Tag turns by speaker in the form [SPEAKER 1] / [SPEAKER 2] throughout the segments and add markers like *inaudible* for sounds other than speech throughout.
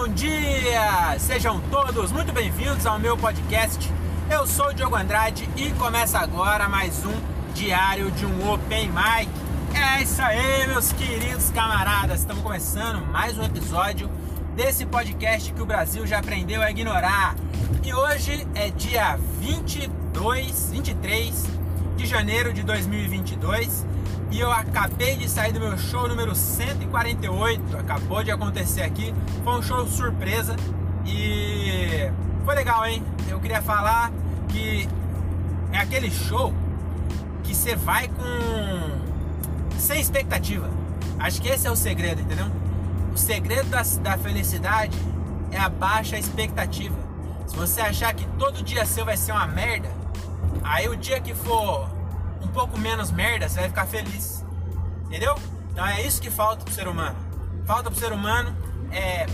[SPEAKER 1] Bom dia! Sejam todos muito bem-vindos ao meu podcast. Eu sou o Diogo Andrade e começa agora mais um diário de um Open Mic. É isso aí, meus queridos camaradas. Estamos começando mais um episódio desse podcast que o Brasil já aprendeu a ignorar. E hoje é dia 22, 23 de janeiro de 2022 e eu acabei de sair do meu show número 148, acabou de acontecer aqui. Foi um show surpresa e foi legal, hein? Eu queria falar que é aquele show que você vai com sem expectativa. Acho que esse é o segredo, entendeu? O segredo da, da felicidade é a baixa expectativa. Se você achar que todo dia seu vai ser uma merda, aí o dia que for um pouco menos merda, você vai ficar feliz. Entendeu? Então é isso que falta pro ser humano. Falta pro ser humano é,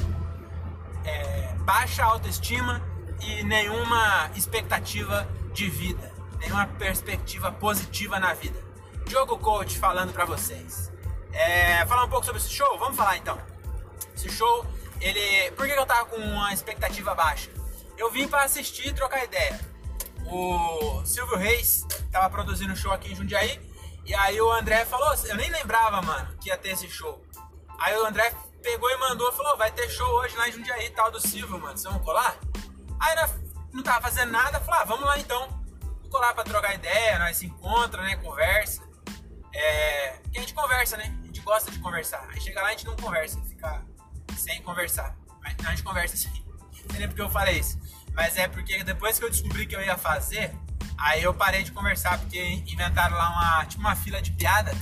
[SPEAKER 1] é baixa autoestima e nenhuma expectativa de vida, nenhuma perspectiva positiva na vida. Diogo Coach falando para vocês. É, falar um pouco sobre esse show? Vamos falar então. Esse show, ele. Por que eu tava com uma expectativa baixa? Eu vim para assistir e trocar ideia o Silvio Reis tava produzindo um show aqui em Jundiaí. E aí o André falou, eu nem lembrava, mano, que ia ter esse show. Aí o André pegou e mandou, falou, vai ter show hoje lá em Jundiaí, tal, do Silvio, mano, vocês vão colar? Aí nós não tava fazendo nada, falou, ah, vamos lá então. Vou colar pra trocar ideia, nós se encontra, né, conversa. É, a gente conversa, né, a gente gosta de conversar. Aí chega lá a gente não conversa, fica sem conversar. Mas a gente conversa sim. *laughs* Não sei nem porque eu falei isso. Mas é porque depois que eu descobri que eu ia fazer, aí eu parei de conversar, porque inventaram lá uma, tipo uma fila de piada.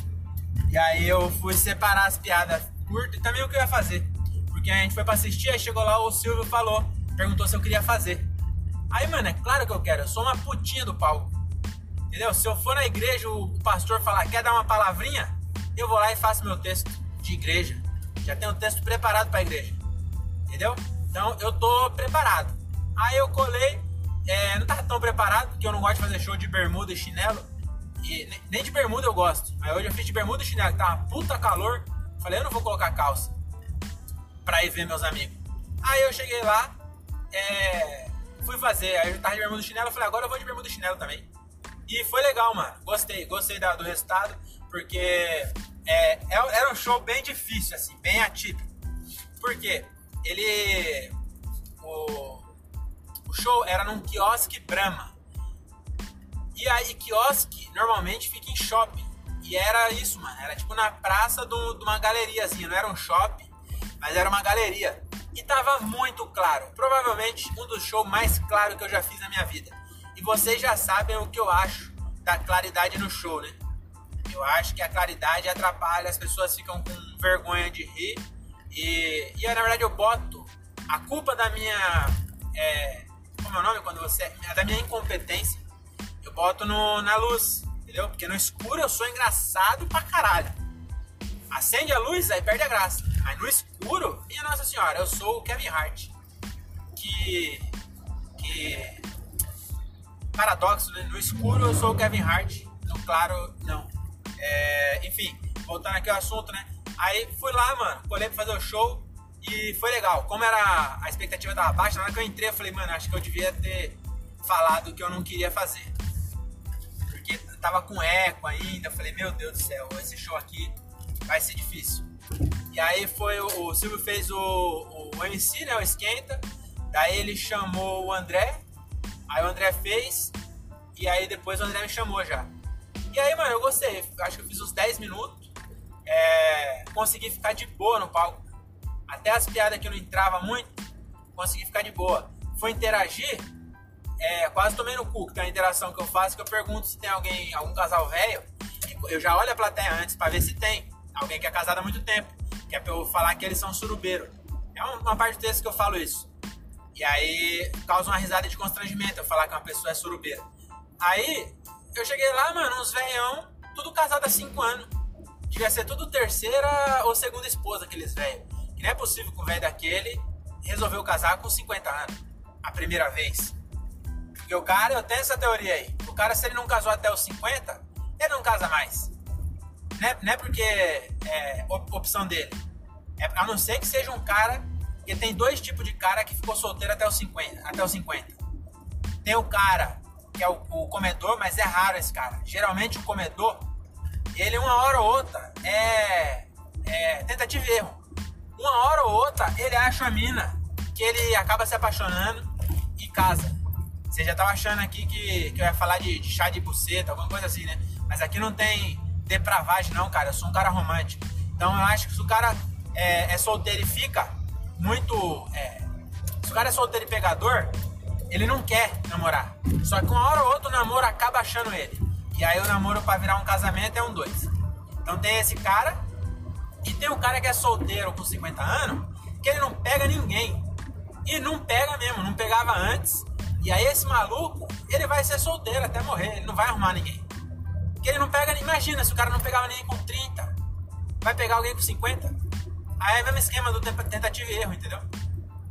[SPEAKER 1] E aí eu fui separar as piadas curtas e também o que eu ia fazer. Porque a gente foi pra assistir, aí chegou lá, o Silvio falou, perguntou se eu queria fazer. Aí, mano, é claro que eu quero, eu sou uma putinha do palco. Entendeu? Se eu for na igreja, o pastor falar, quer dar uma palavrinha? Eu vou lá e faço meu texto de igreja. Já tenho o texto preparado pra igreja. Entendeu? Então eu tô preparado. Aí eu colei, é, não tava tão preparado, porque eu não gosto de fazer show de bermuda e chinelo. E nem de bermuda eu gosto. Mas hoje eu fiz de bermuda e chinelo, que uma puta calor. Falei, eu não vou colocar calça pra ir ver meus amigos. Aí eu cheguei lá, é, fui fazer. Aí eu tava de bermuda e chinelo, falei, agora eu vou de bermuda e chinelo também. E foi legal, mano. Gostei, gostei do resultado, porque é, é, era um show bem difícil, assim, bem atípico. Por quê? Ele. O, show era num quiosque Brahma. E aí, quiosque normalmente fica em shopping. E era isso, mano. Era tipo na praça de uma galeriazinha. Não era um shopping, mas era uma galeria. E tava muito claro. Provavelmente um dos shows mais claros que eu já fiz na minha vida. E vocês já sabem o que eu acho da claridade no show, né? Eu acho que a claridade atrapalha, as pessoas ficam com vergonha de rir. E, e na verdade eu boto a culpa da minha é, o nome quando você. É da minha incompetência. Eu boto no, na luz, entendeu? Porque no escuro eu sou engraçado pra caralho. Acende a luz, aí perde a graça. Mas no escuro, minha Nossa Senhora, eu sou o Kevin Hart. Que. Que. Paradoxo, né? No escuro eu sou o Kevin Hart. No claro, não. É, enfim, voltando aqui ao assunto, né? Aí fui lá, mano, colhei pra fazer o show. E foi legal. Como era a expectativa tava baixa, na hora que eu entrei, eu falei, mano, acho que eu devia ter falado que eu não queria fazer. Porque tava com eco ainda. Eu falei, meu Deus do céu, esse show aqui vai ser difícil. E aí foi o, o Silvio fez o, o MC, né? O Esquenta. Daí ele chamou o André. Aí o André fez. E aí depois o André me chamou já. E aí, mano, eu gostei. Acho que eu fiz uns 10 minutos. É, consegui ficar de boa no palco até as piadas que não entrava muito, consegui ficar de boa. Foi interagir, é, quase tomei no cu, que tem uma interação que eu faço, que eu pergunto se tem alguém, algum casal velho, eu já olho a plateia antes para ver se tem alguém que é casado há muito tempo, que é pra eu falar que eles são surubeiro. É uma parte do texto que eu falo isso. E aí causa uma risada de constrangimento eu falar que uma pessoa é surubeira. Aí eu cheguei lá, mano, uns velhão, tudo casado há 5 anos. Devia ser tudo terceira ou segunda esposa, aqueles velhos. Não é possível que um velho daquele resolveu casar com 50 anos, a primeira vez. Porque o cara, eu tenho essa teoria aí. O cara, se ele não casou até os 50, ele não casa mais. Não é, não é porque é opção dele. É, a não ser que seja um cara Porque tem dois tipos de cara que ficou solteiro até os 50. Até os 50. Tem o cara que é o, o comedor, mas é raro esse cara. Geralmente o comedor, ele uma hora ou outra é, é tentativa e erro. Uma hora ou outra ele acha a mina que ele acaba se apaixonando e casa. Você já tava achando aqui que, que eu ia falar de, de chá de buceta, alguma coisa assim, né? Mas aqui não tem depravagem não, cara. Eu sou um cara romântico. Então eu acho que se o cara é, é solteiro e fica muito. É, se o cara é solteiro e pegador, ele não quer namorar. Só que uma hora ou outra o namoro acaba achando ele. E aí o namoro para virar um casamento é um dois. Então tem esse cara e tem o cara que é solteiro com 50 anos, que ele não pega ninguém. E não pega mesmo, não pegava antes. E aí esse maluco, ele vai ser solteiro até morrer, ele não vai arrumar ninguém. Porque ele não pega, imagina se o cara não pegava ninguém com 30, vai pegar alguém com 50. Aí é o mesmo esquema do tentativa e erro, entendeu?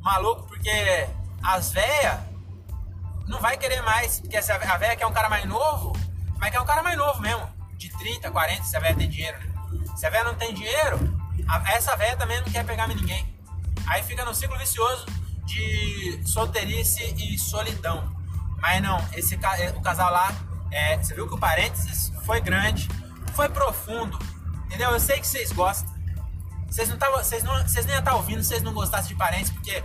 [SPEAKER 1] Maluco, porque as velhas não vai querer mais, porque a velha quer um cara mais novo, mas quer um cara mais novo mesmo, de 30, 40, se a velha tem dinheiro, né? Se a velha não tem dinheiro, essa velha também não quer pegar ninguém. Aí fica no ciclo vicioso de solteirice e solidão. Mas não, esse o casal lá, é, você viu que o parênteses foi grande, foi profundo, entendeu? Eu sei que vocês gostam. Vocês não tavam, vocês não, vocês nem estar ouvindo se vocês não gostassem de parênteses, porque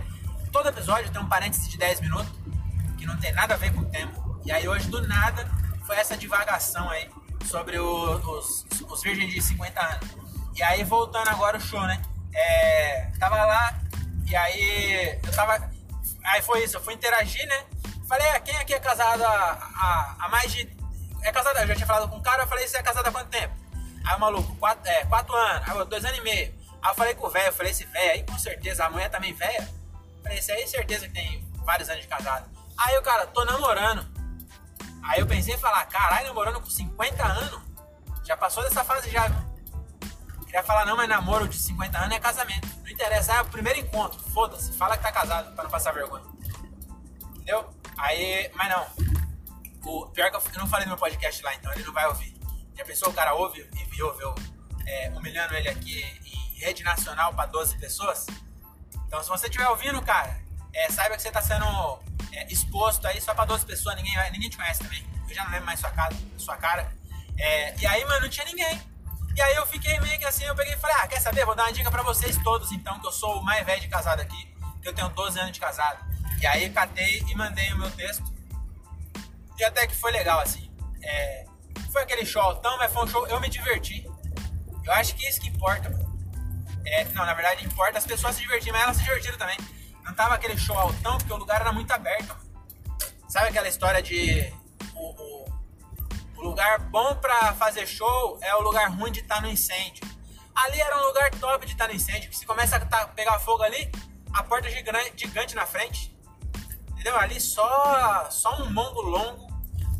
[SPEAKER 1] todo episódio tem um parênteses de 10 minutos que não tem nada a ver com o tema. E aí hoje do nada foi essa divagação aí sobre o, os, os virgens de 50 anos. E aí voltando agora o show, né? É, tava lá e aí eu tava. Aí foi isso, eu fui interagir, né? Falei, ah, quem aqui é casado há, há, há mais de. É casado, eu já tinha falado com um cara, eu falei, você é casado há quanto tempo? Aí o maluco, quatro, é, quatro anos, aí, dois anos e meio. Aí eu falei com o velho, falei, esse velho aí com certeza, a mulher também velha. Falei, esse aí certeza que tem vários anos de casado. Aí o cara, tô namorando. Aí eu pensei em falar, caralho, namorando com 50 anos? Já passou dessa fase já? Queria falar, não, mas namoro de 50 anos é casamento. Não interessa, é o primeiro encontro. Foda-se, fala que tá casado pra não passar vergonha. Entendeu? Aí, mas não. O, pior que eu, eu não falei no meu podcast lá, então ele não vai ouvir. Já pensou, o cara ouve e me ouve é, humilhando ele aqui em rede nacional pra 12 pessoas? Então se você estiver ouvindo, cara, é, saiba que você tá sendo é, exposto aí só pra 12 pessoas, ninguém, ninguém te conhece também. Eu já não lembro mais sua, casa, sua cara. É, e aí, mano, não tinha ninguém. E aí eu fiquei meio que assim, eu peguei e falei, ah, quer saber? Vou dar uma dica pra vocês todos, então, que eu sou o mais velho de casado aqui, que eu tenho 12 anos de casado. E aí catei e mandei o meu texto. E até que foi legal, assim. É, foi aquele show altão, mas foi um show, eu me diverti. Eu acho que é isso que importa, mano. É, não, na verdade importa as pessoas se divertirem, mas elas se divertiram também. Não tava aquele show altão, porque o lugar era muito aberto. Sabe aquela história de o, o o lugar bom para fazer show é o lugar ruim de estar tá no incêndio. Ali era um lugar top de estar tá no incêndio, que se começa a tá, pegar fogo ali, a porta gigante, gigante na frente. Entendeu? Ali só, só um mongo longo.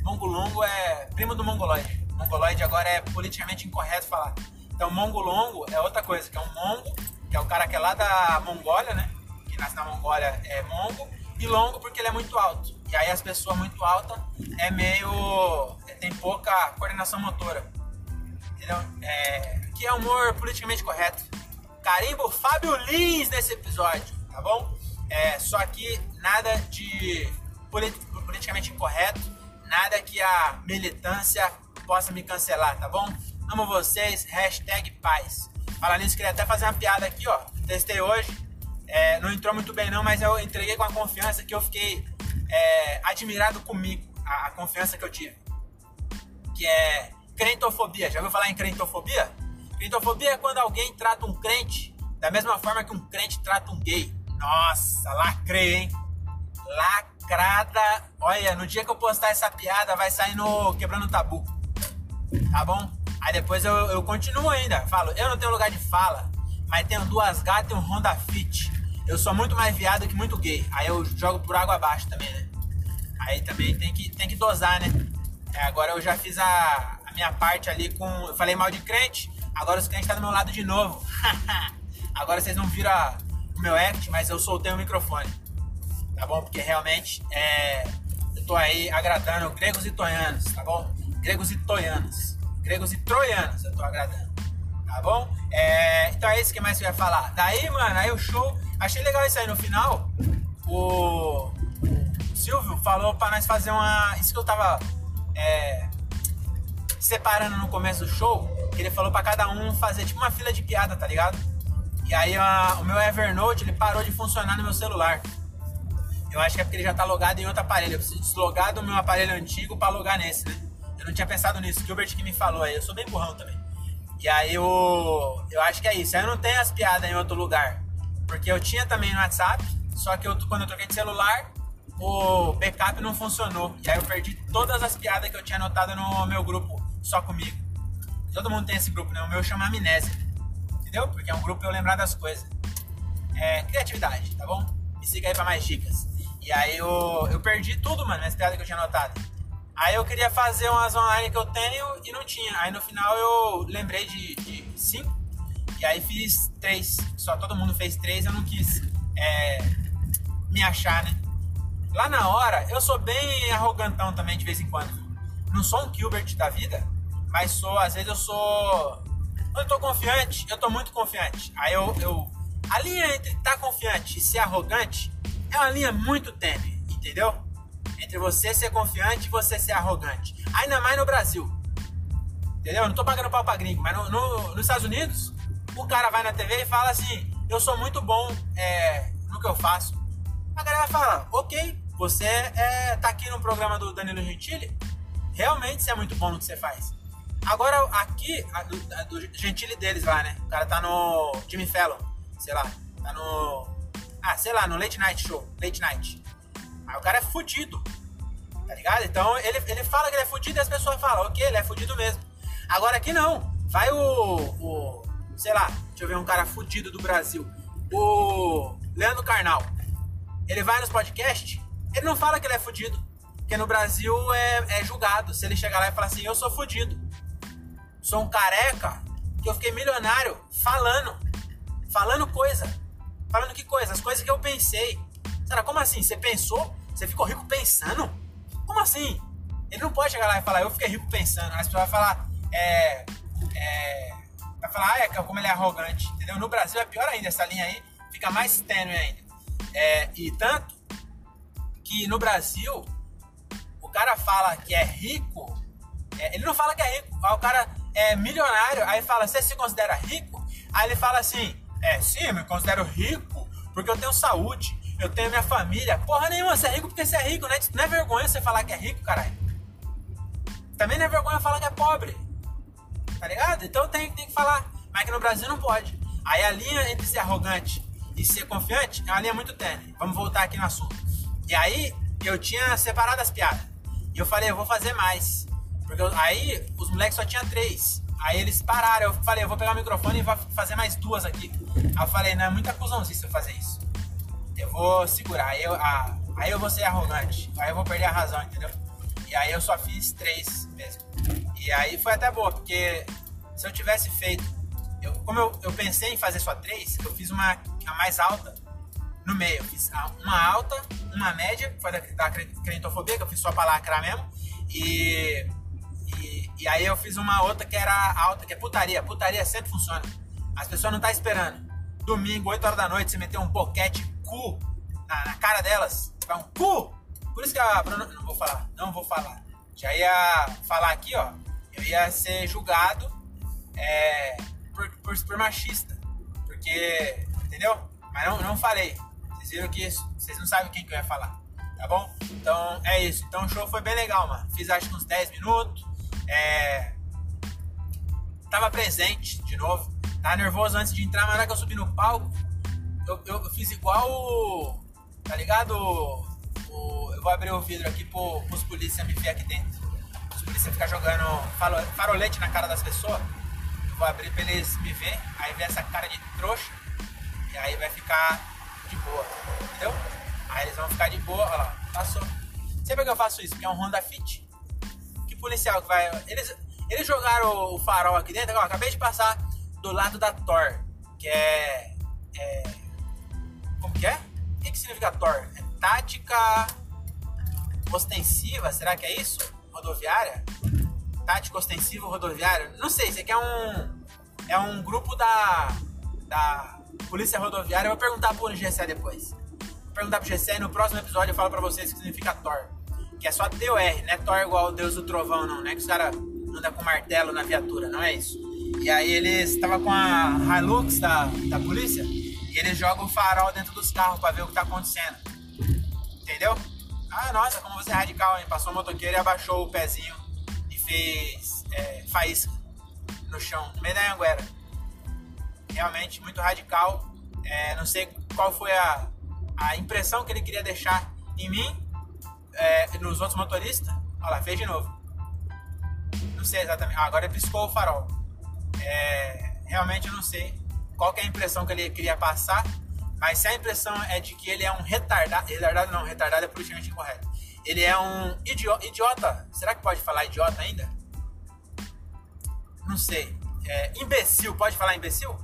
[SPEAKER 1] Mongo longo é primo do mongoloide. Mongoloide agora é politicamente incorreto falar. Então, mongo longo é outra coisa, que é um mongo, que é o cara que é lá da Mongólia, né? Nasce na Mongólia é mongo. E longo porque ele é muito alto. E aí as pessoas muito altas é meio tem pouca coordenação motora. Entendeu? É, que é humor politicamente correto. Carimbo Fábio Lins nesse episódio, tá bom? É, só que nada de politicamente incorreto, nada que a militância possa me cancelar, tá bom? Amo vocês, hashtag paz. Falar nisso, queria até fazer uma piada aqui, ó. Testei hoje. É, não entrou muito bem não, mas eu entreguei com a confiança que eu fiquei é, admirado comigo, a, a confiança que eu tive que é crentofobia. Já ouviu falar em crentofobia? Crentofobia é quando alguém trata um crente da mesma forma que um crente trata um gay. Nossa, lacrei, hein? Lacrada. Olha, no dia que eu postar essa piada, vai sair no Quebrando Tabu. Tá bom? Aí depois eu, eu continuo ainda. Falo, eu não tenho lugar de fala, mas tenho duas gatas e um Honda Fit. Eu sou muito mais viado que muito gay. Aí eu jogo por água abaixo também, né? Aí também tem que, tem que dosar, né? É, agora eu já fiz a, a, minha parte ali com. Eu falei mal de crente, agora os crentes estão tá do meu lado de novo. *laughs* agora vocês não viram a, o meu act, mas eu soltei o microfone. Tá bom? Porque realmente é, eu tô aí agradando gregos e toianos, tá bom? Gregos e toianos. Gregos e troianos eu tô agradando. Tá bom? É, então é isso que mais eu ia falar. Daí, mano, aí o show. Achei legal isso aí no final. O Silvio falou pra nós fazer uma. Isso que eu tava é, separando no começo do show. Ele falou pra cada um fazer tipo uma fila de piada, tá ligado? E aí a, o meu Evernote ele parou de funcionar no meu celular. Eu acho que é porque ele já tá logado em outro aparelho. Eu preciso deslogar do meu aparelho antigo pra logar nesse, né? Eu não tinha pensado nisso. Gilbert que me falou aí. Eu sou bem burrão também. E aí eu, eu acho que é isso. Aí eu não tenho as piadas em outro lugar. Porque eu tinha também no WhatsApp. Só que eu, quando eu troquei de celular, o backup não funcionou. E aí eu perdi todas as piadas que eu tinha anotado no meu grupo, só comigo. Todo mundo tem esse grupo, né? O meu chama Amnésia. Entendeu? Porque é um grupo pra eu lembrar das coisas. É criatividade, tá bom? Me siga aí pra mais dicas. E aí eu, eu perdi tudo, mano, as piadas que eu tinha anotado. Aí eu queria fazer umas online que eu tenho e não tinha. Aí no final eu lembrei de, de cinco. E aí fiz três. Só todo mundo fez três, eu não quis é, me achar, né? Lá na hora, eu sou bem arrogantão também de vez em quando. Não sou um Gilbert da vida, mas sou, às vezes eu sou. Eu tô confiante, eu tô muito confiante. Aí eu. eu a linha entre estar tá confiante e ser arrogante é uma linha muito tênue, entendeu? Entre você ser confiante e você ser arrogante. Ainda mais no Brasil. Entendeu? Eu não tô pagando pau pra gringo, mas no, no, nos Estados Unidos, o cara vai na TV e fala assim: eu sou muito bom é, no que eu faço a galera fala, ok, você é, tá aqui no programa do Danilo Gentili, realmente você é muito bom no que você faz. Agora, aqui, a, do, a, do Gentili deles lá, né? O cara tá no Jimmy Fallon, sei lá, tá no. Ah, sei lá, no Late Night Show, Late Night. Aí o cara é fudido, tá ligado? Então ele, ele fala que ele é fudido e as pessoas falam, ok, ele é fudido mesmo. Agora aqui não, vai o, o. Sei lá, deixa eu ver um cara fudido do Brasil. O Leandro Carnal ele vai nos podcasts, ele não fala que ele é fudido. Porque no Brasil é, é julgado. Se ele chegar lá e falar assim, eu sou fudido. Sou um careca que eu fiquei milionário falando. Falando coisa. Falando que coisa? As coisas que eu pensei. Será, como assim? Você pensou? Você ficou rico pensando? Como assim? Ele não pode chegar lá e falar, eu fiquei rico pensando. As pessoas vão falar, é. é vai falar, ah, é como ele é arrogante. Entendeu? No Brasil é pior ainda essa linha aí. Fica mais tênue ainda. É, e tanto que no Brasil, o cara fala que é rico, é, ele não fala que é rico, o cara é milionário, aí fala, você se considera rico? Aí ele fala assim, é, sim, eu me considero rico porque eu tenho saúde, eu tenho minha família. Porra nenhuma, você é rico porque você é rico, né? Não é vergonha você falar que é rico, caralho. Também não é vergonha falar que é pobre. Tá ligado? Então tem, tem que falar. Mas que no Brasil não pode. Aí a linha entre ser arrogante e ser confiante é uma linha muito tênue. Vamos voltar aqui no assunto. E aí, eu tinha separado as piadas. E eu falei, eu vou fazer mais. Porque eu, aí, os moleques só tinham três. Aí eles pararam. Eu falei, eu vou pegar o microfone e vou fazer mais duas aqui. Aí eu falei, não, é muita cuzãozinha se eu fazer isso. Eu vou segurar. Aí eu, aí eu vou ser arrogante. Aí eu vou perder a razão, entendeu? E aí eu só fiz três mesmo. E aí foi até boa, porque se eu tivesse feito. Eu, como eu, eu pensei em fazer só três, eu fiz uma a mais alta no meio. Eu fiz uma alta, uma média, foi da, da crentofobia, que eu fiz só pra lacrar mesmo. E, e, e, aí eu fiz uma outra que era alta, que é putaria. Putaria sempre funciona. As pessoas não tá esperando. Domingo, 8 horas da noite, você meter um boquete cu na, na cara delas. Vai um cu! Por isso que a Bruna. Não vou falar, não vou falar. Já ia falar aqui, ó. Ia ser julgado é, por, por, por machista. Porque entendeu? Mas não, não falei. Vocês viram que vocês não sabem quem que eu ia falar, tá bom? Então é isso. Então o show foi bem legal, mano. Fiz acho que uns 10 minutos. É... Tava presente de novo. Tava nervoso antes de entrar, mas na hora que eu subi no palco, eu, eu, eu fiz igual o. Tá ligado? O, eu vou abrir o vidro aqui pro, pros polícia me ver aqui dentro. Os polícia ficam jogando farolete na cara das pessoas. Vou abrir pra eles me ver, aí ver essa cara de trouxa. E aí vai ficar de boa, entendeu? Aí eles vão ficar de boa, olha lá, passou. Sempre que eu faço isso, porque é um Honda Fit. Que policial que vai. Eles, eles jogaram o farol aqui dentro, ó, acabei de passar do lado da Tor, que é. é como que é? O que, que significa Tor? É tática ostensiva, será que é isso? Rodoviária? Tática ostensiva rodoviária? Não sei, isso aqui é um. É um grupo da da Polícia Rodoviária. Eu vou perguntar pro GC depois. Vou perguntar pro GC e no próximo episódio eu falo pra vocês o que significa Thor. Que é só TOR, não é Thor igual o Deus do Trovão, não. Não é que os caras andam com martelo na viatura, não é isso. E aí eles estavam com a Hilux da, da polícia e eles jogam o farol dentro dos carros pra ver o que tá acontecendo. Entendeu? Ah, nossa, como você é radical, hein? Passou o motoqueiro e abaixou o pezinho e fez é, faísca no chão, no meio da Anguera. Realmente muito radical. É, não sei qual foi a, a impressão que ele queria deixar em mim, é, nos outros motoristas. Olha lá, fez de novo. Não sei exatamente. Ah, agora piscou o farol. É, realmente eu não sei qual é a impressão que ele queria passar, mas se a impressão é de que ele é um retardado, retardado não, retardado é politicamente incorreto. Ele é um idiota, idiota. Será que pode falar idiota ainda? Não sei. É, imbecil, pode falar imbecil?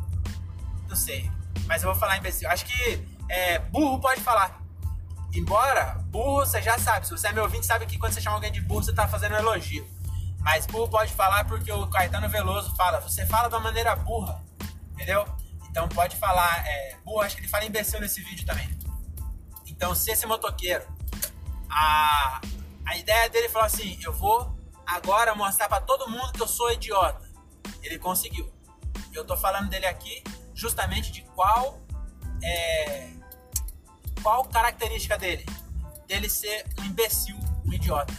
[SPEAKER 1] Não sei. Mas eu vou falar imbecil. Acho que é, burro pode falar. Embora, burro você já sabe. Se você é meu ouvinte, sabe que quando você chama alguém de burro, você tá fazendo um elogio. Mas burro pode falar porque o Caetano Veloso fala. Você fala de uma maneira burra. Entendeu? Então pode falar. É, burro, acho que ele fala imbecil nesse vídeo também. Então, se esse motoqueiro. A, a ideia dele falou assim: eu vou agora mostrar para todo mundo que eu sou idiota. Ele conseguiu. Eu tô falando dele aqui justamente de qual é, qual característica dele? Dele ser um imbecil, um idiota.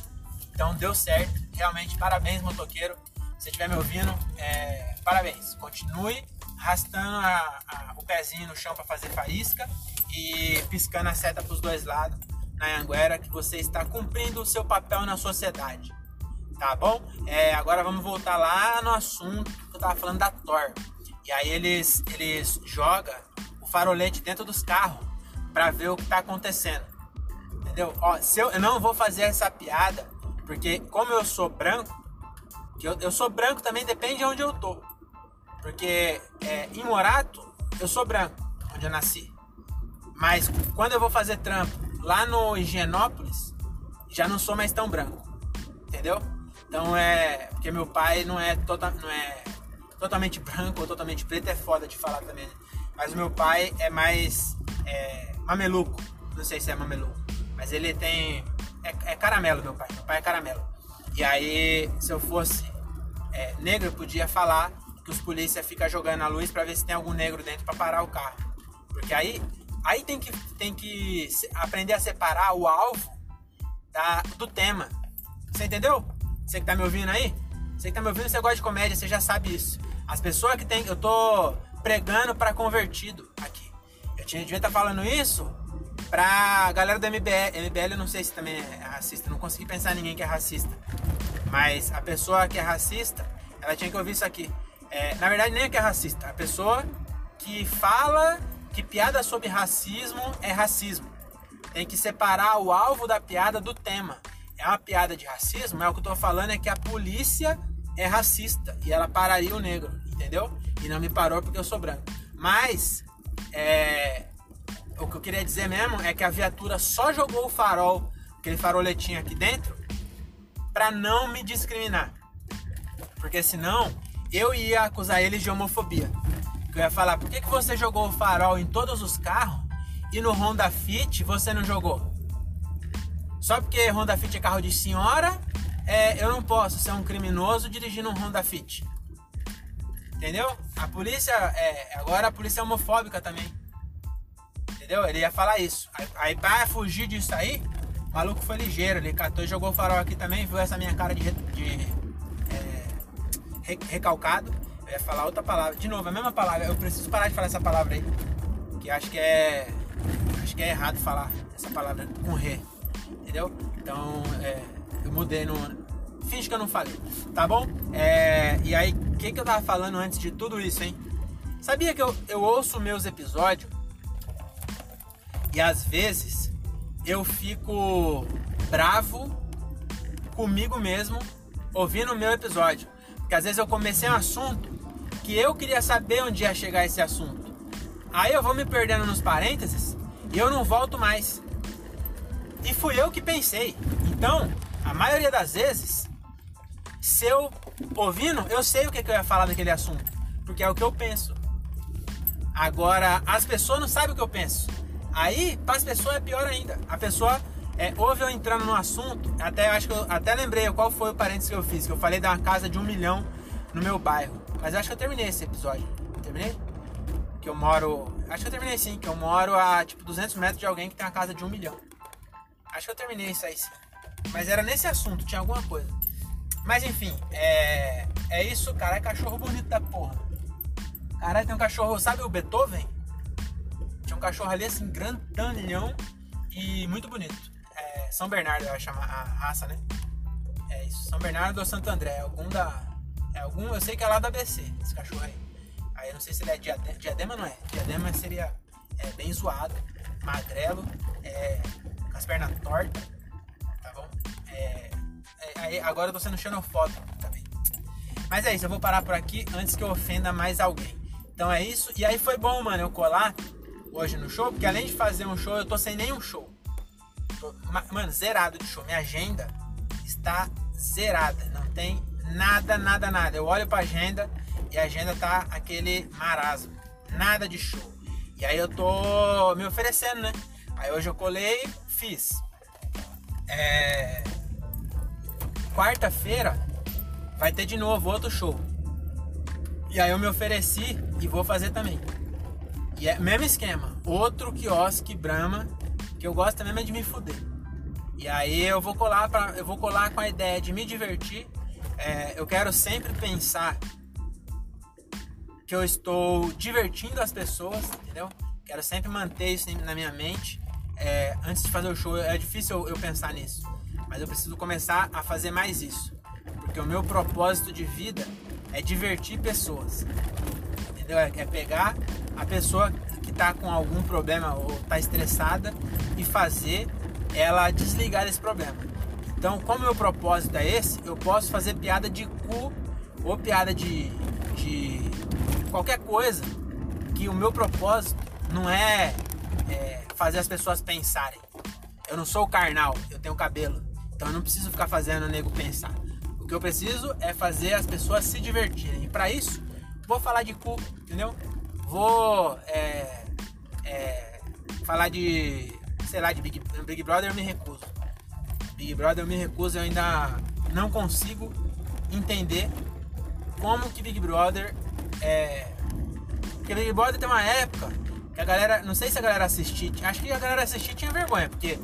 [SPEAKER 1] Então deu certo, realmente parabéns motoqueiro. Se estiver me ouvindo, é, parabéns. Continue arrastando a, a, o pezinho no chão para fazer faísca e piscando a seta para os dois lados na Anguera que você está cumprindo o seu papel na sociedade. Tá bom? É, agora vamos voltar lá no assunto que eu tava falando da Thor. E aí eles, eles jogam o farolete dentro dos carros para ver o que tá acontecendo. Entendeu? Ó, se eu, eu não vou fazer essa piada, porque como eu sou branco, que eu, eu sou branco também depende de onde eu tô. Porque é, em Morato, eu sou branco, onde eu nasci. Mas quando eu vou fazer trampo lá no Higienópolis, já não sou mais tão branco. Entendeu? Então é. Porque meu pai não é, tota, não é totalmente branco ou totalmente preto, é foda de falar também. Né? Mas meu pai é mais. É, mameluco. Não sei se é mameluco. Mas ele tem. É, é, caramelo, meu pai. Meu pai é caramelo. E aí, se eu fosse é, negro, eu podia falar que os polícia ficam jogando a luz para ver se tem algum negro dentro para parar o carro. Porque aí, aí tem que, tem que aprender a separar o alvo da, do tema. Você entendeu? Você que tá me ouvindo aí? Você que tá me ouvindo, você gosta de comédia, você já sabe isso. As pessoas que tem. Eu tô pregando para convertido aqui. Eu tinha, devia estar tá falando isso pra galera do MBL. MBL eu não sei se também é racista, não consegui pensar em ninguém que é racista. Mas a pessoa que é racista, ela tinha que ouvir isso aqui. É, na verdade, nem é que é racista. A pessoa que fala que piada sobre racismo é racismo. Tem que separar o alvo da piada do tema. É uma piada de racismo, mas o que eu tô falando é que a polícia é racista e ela pararia o negro, entendeu? E não me parou porque eu sou branco. Mas é, o que eu queria dizer mesmo é que a viatura só jogou o farol, aquele faroletinho aqui dentro, para não me discriminar. Porque senão eu ia acusar eles de homofobia. Eu ia falar, por que, que você jogou o farol em todos os carros e no Honda Fit você não jogou? Só porque Honda Fit é carro de senhora, é, eu não posso ser um criminoso dirigindo um Honda Fit. Entendeu? A polícia, é, agora a polícia é homofóbica também. Entendeu? Ele ia falar isso. Aí, aí pra fugir disso aí, o maluco foi ligeiro. Ele catou e jogou o farol aqui também, viu essa minha cara de, de recalcado. Eu ia falar outra palavra. De novo, a mesma palavra. Eu preciso parar de falar essa palavra aí. Que acho que é. Acho que é errado falar essa palavra com re. Entendeu? Então, é, eu mudei no, finge que eu não falei, tá bom? É, e aí, o que, que eu tava falando antes de tudo isso, hein? Sabia que eu, eu ouço meus episódios e às vezes eu fico bravo comigo mesmo ouvindo o meu episódio. Porque às vezes eu comecei um assunto que eu queria saber onde ia chegar esse assunto. Aí eu vou me perdendo nos parênteses e eu não volto mais. E fui eu que pensei. Então, a maioria das vezes, se eu ouvindo, eu sei o que, que eu ia falar daquele assunto. Porque é o que eu penso. Agora, as pessoas não sabem o que eu penso. Aí, para as pessoas é pior ainda. A pessoa é, ouve eu entrando no assunto, até acho que eu até lembrei qual foi o parênteses que eu fiz, que eu falei da casa de um milhão no meu bairro. Mas acho que eu terminei esse episódio. Terminei? Que eu moro. Acho que eu terminei sim, que eu moro a tipo 200 metros de alguém que tem uma casa de um milhão. Acho que eu terminei isso aí sim. Mas era nesse assunto, tinha alguma coisa. Mas enfim, é. É isso, cara. É cachorro bonito da porra. Caralho, tem um cachorro, sabe o Beethoven? Tinha um cachorro ali assim, grandalhão e muito bonito. São Bernardo, eu acho a raça, né? É isso, São Bernardo ou Santo André. Algum da. É algum, eu sei que é lá da BC, esse cachorro aí. Aí eu não sei se ele é diadema, diadema não é. Diadema seria é, bem zoado, magrelo, é, com as pernas tortas, tá bom? É, é, agora eu tô sendo xenofóbico também. Mas é isso, eu vou parar por aqui antes que eu ofenda mais alguém. Então é isso. E aí foi bom, mano, eu colar hoje no show, porque além de fazer um show, eu tô sem nenhum show. Tô, mano, zerado de show. Minha agenda está zerada. Não tem nada, nada, nada. Eu olho pra agenda e a agenda tá aquele marasmo. Nada de show. E aí eu tô me oferecendo, né? Aí hoje eu colei, fiz. É... Quarta-feira vai ter de novo outro show. E aí eu me ofereci e vou fazer também. E é mesmo esquema. Outro quiosque Brahma, que eu gosto mesmo é de me fuder. E aí eu vou colar para eu vou colar com a ideia de me divertir. É, eu quero sempre pensar que eu estou divertindo as pessoas, entendeu? Quero sempre manter isso na minha mente. É, antes de fazer o show, é difícil eu, eu pensar nisso. Mas eu preciso começar a fazer mais isso. Porque o meu propósito de vida é divertir pessoas. Entendeu? É, é pegar a pessoa está com algum problema ou está estressada e fazer ela desligar desse problema. Então, como meu propósito é esse, eu posso fazer piada de cu ou piada de, de qualquer coisa que o meu propósito não é, é fazer as pessoas pensarem. Eu não sou carnal, eu tenho cabelo. Então eu não preciso ficar fazendo o nego pensar. O que eu preciso é fazer as pessoas se divertirem. E para isso, vou falar de cu, entendeu? Vou é, é, falar de, sei lá, de Big, Big Brother eu me recuso. Big Brother eu me recuso, eu ainda não consigo entender como que Big Brother é. Porque Big Brother tem uma época que a galera, não sei se a galera assistia, acho que a galera assistia tinha vergonha, porque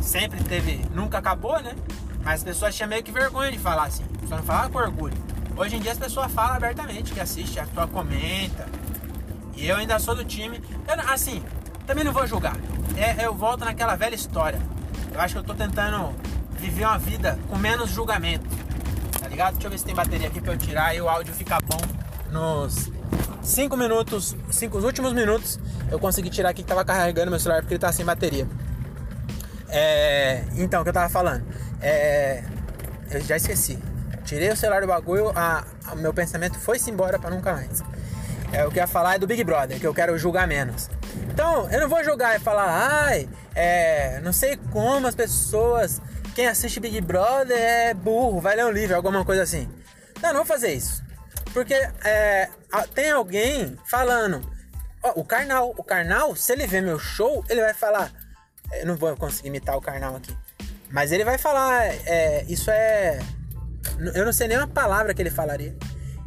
[SPEAKER 1] sempre teve, nunca acabou, né? Mas as pessoas tinham meio que vergonha de falar assim. Só não falava com orgulho. Hoje em dia as pessoas falam abertamente que assiste, a pessoa comenta. E eu ainda sou do time. Eu, assim, também não vou julgar. É, eu volto naquela velha história. Eu acho que eu tô tentando viver uma vida com menos julgamento. Tá ligado? Deixa eu ver se tem bateria aqui pra eu tirar e o áudio fica bom nos 5 minutos, 5 últimos minutos. Eu consegui tirar aqui que tava carregando meu celular porque ele tá sem bateria. É, então, o que eu tava falando? É, eu já esqueci. Tirei o celular do bagulho, meu pensamento foi-se embora para nunca mais. É, o que eu ia falar é do Big Brother, que eu quero julgar menos. Então, eu não vou julgar e falar, ai, é, não sei como as pessoas, quem assiste Big Brother é burro, vai ler um livro, alguma coisa assim. Não, não vou fazer isso. Porque é, tem alguém falando, ó, o Karnal, o Karnal, se ele ver meu show, ele vai falar, eu não vou conseguir imitar o Karnal aqui. Mas ele vai falar, é, isso é. Eu não sei nem uma palavra que ele falaria.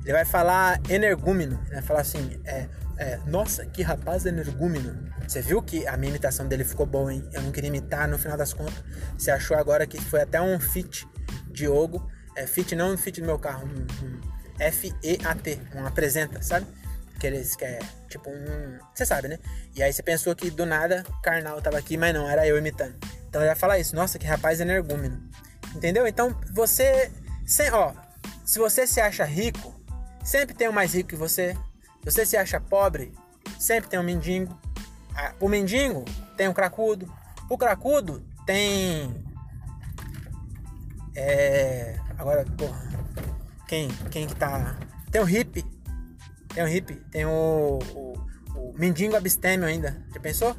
[SPEAKER 1] Ele vai falar energúmeno. Ele vai falar assim: é, é, Nossa, que rapaz energúmeno. Você viu que a minha imitação dele ficou boa, hein? Eu não queria imitar no final das contas. Você achou agora que foi até um fit Diogo. É fit, não um fit do meu carro. Um, um F-E-A-T. Um apresenta, sabe? Que eles que é tipo um. Você sabe, né? E aí você pensou que do nada Karnal tava aqui, mas não, era eu imitando. Então ele vai falar isso, nossa, que rapaz energúmeno. Entendeu? Então você. Sem, ó, se você se acha rico, sempre tem um mais rico que você. Se você se acha pobre, sempre tem um mendigo. Ah, o mendigo tem um cracudo. O cracudo tem. É. Agora, porra. Quem, quem que tá. Tem o hippie. Tem o hippie. Tem o. O, o mendigo abstêmio ainda. Já pensou?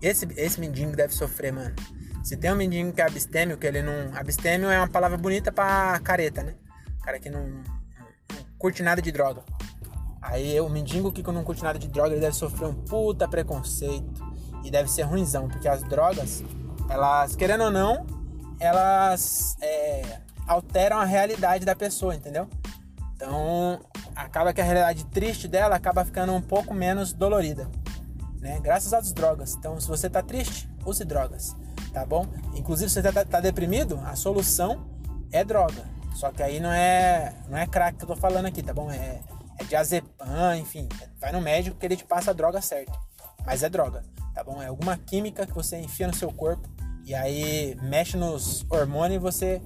[SPEAKER 1] Esse, esse mendigo deve sofrer, mano. Se tem um mendigo que é abstêmio, que ele não. Abstêmio é uma palavra bonita pra careta, né? Cara que não, não curte nada de droga. Aí o mendigo que não curte nada de droga, ele deve sofrer um puta preconceito. E deve ser ruimzão, porque as drogas, elas, querendo ou não, elas é, alteram a realidade da pessoa, entendeu? Então, acaba que a realidade triste dela acaba ficando um pouco menos dolorida, né? Graças às drogas. Então, se você tá triste, use drogas, tá bom? Inclusive, se você tá, tá deprimido, a solução é droga. Só que aí não é, não é crack que eu tô falando aqui, tá bom? É, é diazepam, enfim. Vai no médico que ele te passa a droga certa. Mas é droga, tá bom? É alguma química que você enfia no seu corpo e aí mexe nos hormônios e você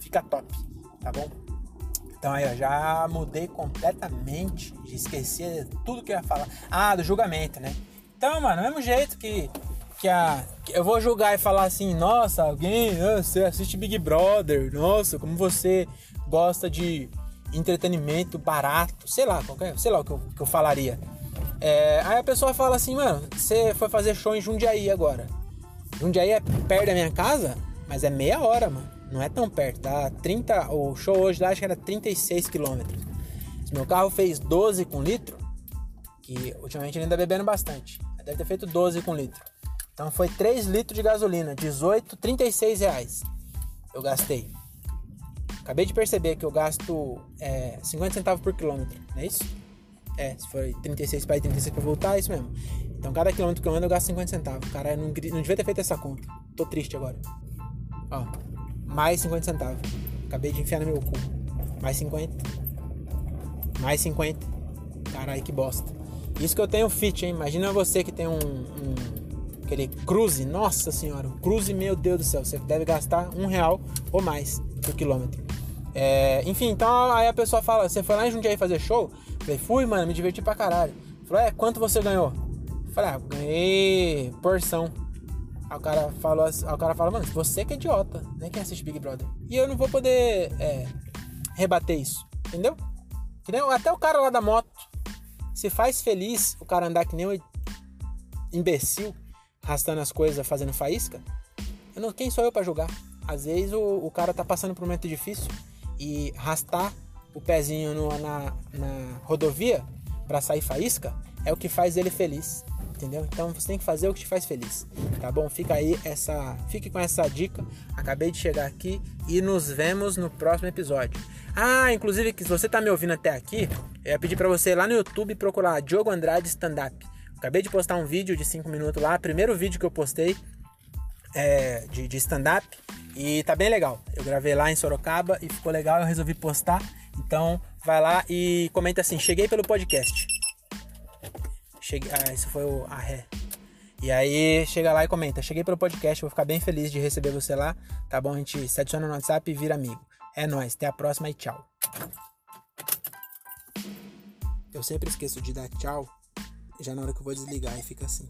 [SPEAKER 1] fica top, tá bom? Então aí, ó, já mudei completamente, esqueci tudo que eu ia falar. Ah, do julgamento, né? Então, mano, mesmo jeito que, que, a, eu vou julgar e falar assim, nossa, alguém, ah, você assiste Big Brother, nossa, como você gosta de entretenimento barato, sei lá, qualquer, sei lá o que eu, que eu falaria. É, aí a pessoa fala assim, mano, você foi fazer show em Jundiaí agora. Jundiaí é perto da minha casa, mas é meia hora, mano. Não é tão perto, tá? 30, o show hoje lá acho que era 36 quilômetros. Se meu carro fez 12 com litro, que ultimamente ele anda bebendo bastante. Deve ter feito 12 com litro. Então foi 3 litros de gasolina, 18, 36 reais. Eu gastei. Acabei de perceber que eu gasto é, 50 centavos por quilômetro, não é isso? É, se for 36 para ir, 36 para voltar, é isso mesmo. Então cada quilômetro que eu ando eu gasto 50 centavos. Cara, não, não devia ter feito essa conta. Tô triste agora. Ó, mais 50 centavos. Acabei de enfiar no meu cu. Mais 50. Mais 50. Caralho, que bosta. Isso que eu tenho fit, hein? Imagina você que tem um, um aquele cruze. Nossa senhora, cruze, meu Deus do céu. Você deve gastar um real ou mais por quilômetro. É, enfim, então aí a pessoa fala: Você foi lá em Jundiaí fazer show? Eu falei: Fui, mano, me diverti pra caralho. Falou: É, quanto você ganhou? Eu falei: Ah, ganhei porção. Aí o cara falou assim, o cara fala, mano, você que é idiota, nem quem assiste Big Brother. E eu não vou poder é, rebater isso, entendeu? entendeu? Até o cara lá da moto se faz feliz o cara andar que nem um imbecil, arrastando as coisas, fazendo faísca. Não, quem sou eu para julgar? Às vezes o, o, cara tá passando por um momento difícil e arrastar o pezinho no, na, na rodovia para sair faísca é o que faz ele feliz entendeu? Então você tem que fazer o que te faz feliz, tá bom? Fica aí essa, fique com essa dica. Acabei de chegar aqui e nos vemos no próximo episódio. Ah, inclusive se você tá me ouvindo até aqui, eu ia pedir para você ir lá no YouTube procurar Diogo Andrade Stand Up. Acabei de postar um vídeo de 5 minutos lá, primeiro vídeo que eu postei é, de, de stand-up e tá bem legal. Eu gravei lá em Sorocaba e ficou legal, eu resolvi postar. Então vai lá e comenta assim: cheguei pelo podcast. Cheguei, ah, isso foi o, a ré. E aí, chega lá e comenta. Cheguei pelo podcast, vou ficar bem feliz de receber você lá. Tá bom? A gente se adiciona no WhatsApp e vira amigo. É nóis, até a próxima e tchau. Eu sempre esqueço de dar tchau, já na hora que eu vou desligar e fica assim.